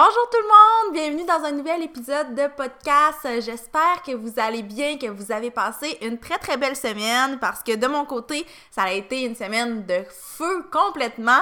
Bonjour tout le monde, bienvenue dans un nouvel épisode de podcast. J'espère que vous allez bien, que vous avez passé une très très belle semaine parce que de mon côté, ça a été une semaine de feu complètement.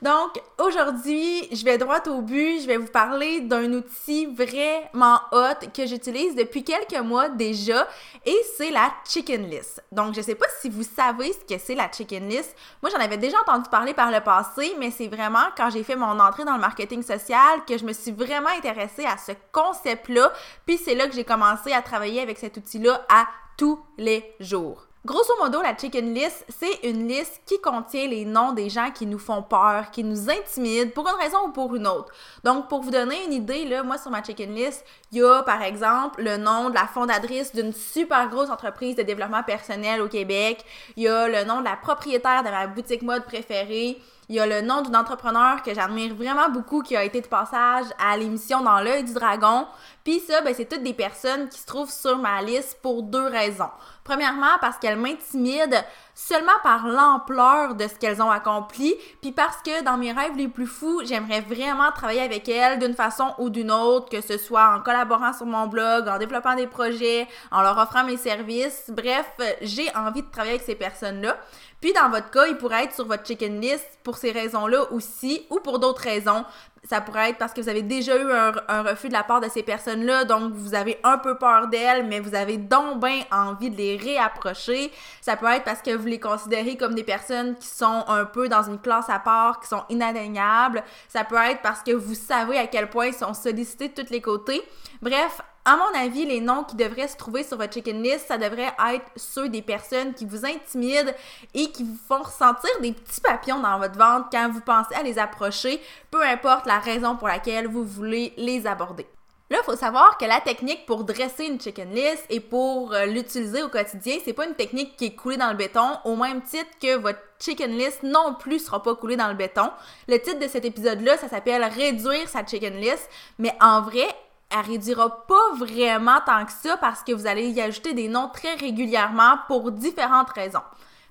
Donc, aujourd'hui, je vais droit au but. Je vais vous parler d'un outil vraiment hot que j'utilise depuis quelques mois déjà et c'est la Chicken List. Donc, je sais pas si vous savez ce que c'est la Chicken List. Moi, j'en avais déjà entendu parler par le passé, mais c'est vraiment quand j'ai fait mon entrée dans le marketing social que je me suis vraiment intéressée à ce concept-là. Puis c'est là que j'ai commencé à travailler avec cet outil-là à tous les jours. Grosso modo, la chicken list, c'est une liste qui contient les noms des gens qui nous font peur, qui nous intimident pour une raison ou pour une autre. Donc, pour vous donner une idée, là, moi, sur ma chicken list, il y a, par exemple, le nom de la fondatrice d'une super grosse entreprise de développement personnel au Québec. Il y a le nom de la propriétaire de ma boutique mode préférée. Il y a le nom d'une entrepreneur que j'admire vraiment beaucoup qui a été de passage à l'émission Dans l'œil du dragon. Puis ça, ben, c'est toutes des personnes qui se trouvent sur ma liste pour deux raisons. Premièrement, parce qu'elles m'intimident seulement par l'ampleur de ce qu'elles ont accompli, puis parce que dans mes rêves les plus fous, j'aimerais vraiment travailler avec elles d'une façon ou d'une autre, que ce soit en collaborant sur mon blog, en développant des projets, en leur offrant mes services. Bref, j'ai envie de travailler avec ces personnes-là. Puis dans votre cas, il pourrait être sur votre chicken list pour ces raisons-là aussi ou pour d'autres raisons. Ça pourrait être parce que vous avez déjà eu un, refus de la part de ces personnes-là, donc vous avez un peu peur d'elles, mais vous avez donc bien envie de les réapprocher. Ça peut être parce que vous les considérez comme des personnes qui sont un peu dans une classe à part, qui sont inatteignables. Ça peut être parce que vous savez à quel point ils sont sollicités de tous les côtés. Bref, à mon avis, les noms qui devraient se trouver sur votre chicken list, ça devrait être ceux des personnes qui vous intimident et qui vous font ressentir des petits papillons dans votre ventre quand vous pensez à les approcher, peu importe la raison pour laquelle vous voulez les aborder. Là, il faut savoir que la technique pour dresser une chicken list et pour euh, l'utiliser au quotidien, c'est pas une technique qui est coulée dans le béton, au même titre que votre chicken list non plus sera pas coulée dans le béton. Le titre de cet épisode-là, ça s'appelle Réduire sa chicken list, mais en vrai, elle réduira pas vraiment tant que ça parce que vous allez y ajouter des noms très régulièrement pour différentes raisons.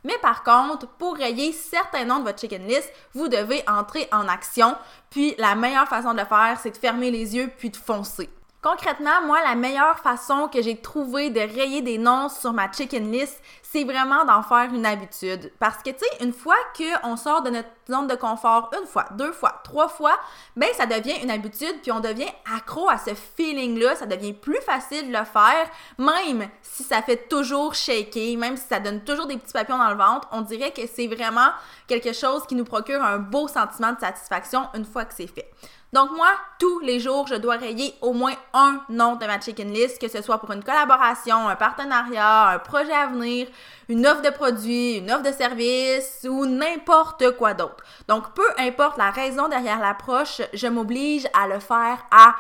Mais par contre, pour rayer certains noms de votre chicken list, vous devez entrer en action. Puis la meilleure façon de le faire, c'est de fermer les yeux puis de foncer. Concrètement, moi, la meilleure façon que j'ai trouvé de rayer des noms sur ma chicken list, c'est vraiment d'en faire une habitude. Parce que, tu sais, une fois qu'on sort de notre zone de confort, une fois, deux fois, trois fois, ben ça devient une habitude, puis on devient accro à ce feeling-là, ça devient plus facile de le faire, même si ça fait toujours shaker, même si ça donne toujours des petits papillons dans le ventre, on dirait que c'est vraiment quelque chose qui nous procure un beau sentiment de satisfaction une fois que c'est fait. Donc moi, tous les jours, je dois rayer au moins un nom de ma chicken list, que ce soit pour une collaboration, un partenariat, un projet à venir, une offre de produit, une offre de service ou n'importe quoi d'autre. Donc peu importe la raison derrière l'approche, je m'oblige à le faire à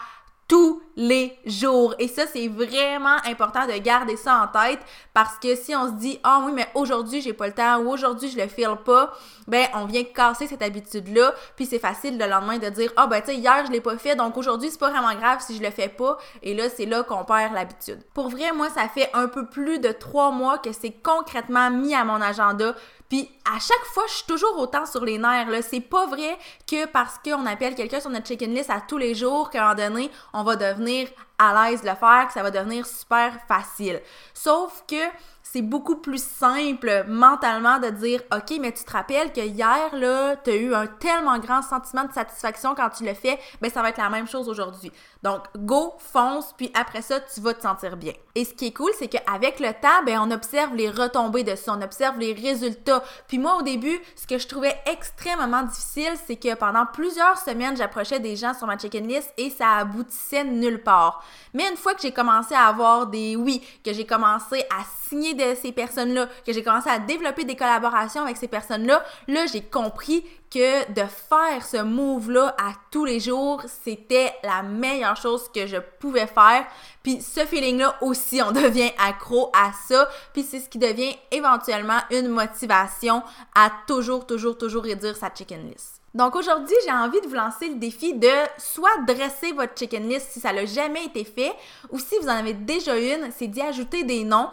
tous les jours. Et ça, c'est vraiment important de garder ça en tête parce que si on se dit, ah oui, mais aujourd'hui, j'ai pas le temps ou aujourd'hui, je le file pas, ben, on vient casser cette habitude-là. Puis c'est facile le lendemain de dire, ah ben, tu sais, hier, je l'ai pas fait, donc aujourd'hui, c'est pas vraiment grave si je le fais pas. Et là, c'est là qu'on perd l'habitude. Pour vrai, moi, ça fait un peu plus de trois mois que c'est concrètement mis à mon agenda. Puis à chaque fois, je suis toujours autant sur les nerfs. Là. C'est pas vrai que parce qu'on appelle quelqu'un sur notre chicken list à tous les jours qu'à un moment donné, on va devenir à l'aise de le faire, que ça va devenir super facile. Sauf que c'est beaucoup plus simple mentalement de dire OK, mais tu te rappelles que hier là, tu as eu un tellement grand sentiment de satisfaction quand tu le fais, ben ça va être la même chose aujourd'hui. Donc go, fonce, puis après ça, tu vas te sentir bien. Et ce qui est cool, c'est qu'avec le temps, ben on observe les retombées de ça, on observe les résultats. Puis moi au début, ce que je trouvais extrêmement difficile, c'est que pendant plusieurs semaines, j'approchais des gens sur ma chicken list et ça aboutissait nulle part. Mais une fois que j'ai commencé à avoir des oui, que j'ai commencé à signer de ces personnes-là, que j'ai commencé à développer des collaborations avec ces personnes-là, là, j'ai compris que de faire ce move-là à tous les jours, c'était la meilleure chose que je pouvais faire. Puis ce feeling-là aussi, on devient accro à ça. Puis c'est ce qui devient éventuellement une motivation à toujours, toujours, toujours réduire sa chicken list. Donc aujourd'hui, j'ai envie de vous lancer le défi de soit dresser votre chicken list si ça n'a jamais été fait, ou si vous en avez déjà une, c'est d'y ajouter des noms,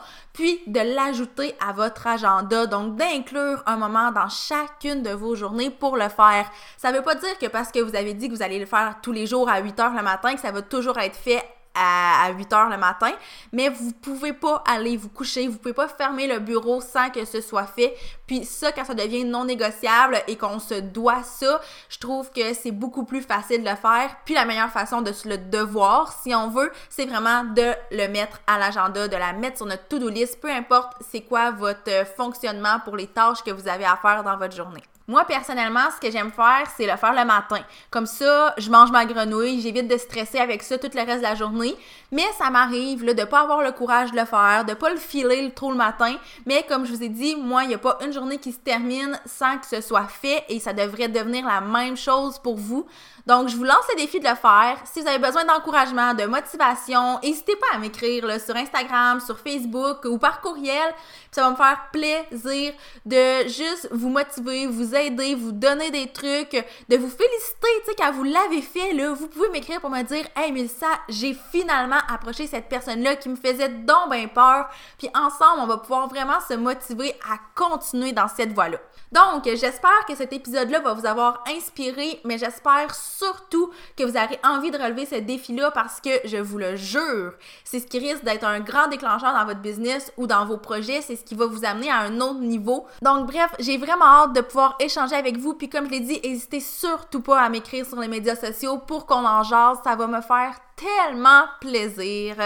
de l'ajouter à votre agenda. Donc d'inclure un moment dans chacune de vos journées pour le faire. Ça ne veut pas dire que parce que vous avez dit que vous allez le faire tous les jours à 8 heures le matin, que ça va toujours être fait à, 8 heures le matin, mais vous pouvez pas aller vous coucher, vous pouvez pas fermer le bureau sans que ce soit fait. Puis ça, quand ça devient non négociable et qu'on se doit ça, je trouve que c'est beaucoup plus facile de le faire. Puis la meilleure façon de se le devoir, si on veut, c'est vraiment de le mettre à l'agenda, de la mettre sur notre to-do list, peu importe c'est quoi votre fonctionnement pour les tâches que vous avez à faire dans votre journée. Moi, personnellement, ce que j'aime faire, c'est le faire le matin. Comme ça, je mange ma grenouille, j'évite de stresser avec ça tout le reste de la journée. Mais ça m'arrive de ne pas avoir le courage de le faire, de pas le filer trop le matin. Mais comme je vous ai dit, moi, il n'y a pas une journée qui se termine sans que ce soit fait et ça devrait devenir la même chose pour vous. Donc, je vous lance le défi de le faire. Si vous avez besoin d'encouragement, de motivation, n'hésitez pas à m'écrire sur Instagram, sur Facebook ou par courriel. ça va me faire plaisir de juste vous motiver, aider, vous donner des trucs, de vous féliciter. Tu sais, quand vous l'avez fait, là, vous pouvez m'écrire pour me dire Hey, Mélissa, j'ai finalement approché cette personne-là qui me faisait donc bien peur. Puis ensemble, on va pouvoir vraiment se motiver à continuer dans cette voie-là. Donc, j'espère que cet épisode-là va vous avoir inspiré, mais j'espère surtout que vous aurez envie de relever ce défi-là parce que je vous le jure, c'est ce qui risque d'être un grand déclencheur dans votre business ou dans vos projets, c'est ce qui va vous amener à un autre niveau. Donc, bref, j'ai vraiment hâte de pouvoir échanger avec vous. Puis, comme je l'ai dit, n'hésitez surtout pas à m'écrire sur les médias sociaux pour qu'on en jase. Ça va me faire tellement plaisir.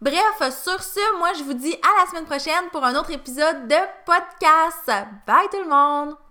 Bref, sur ce, moi je vous dis à la semaine prochaine pour un autre épisode de podcast. Bye tout le monde!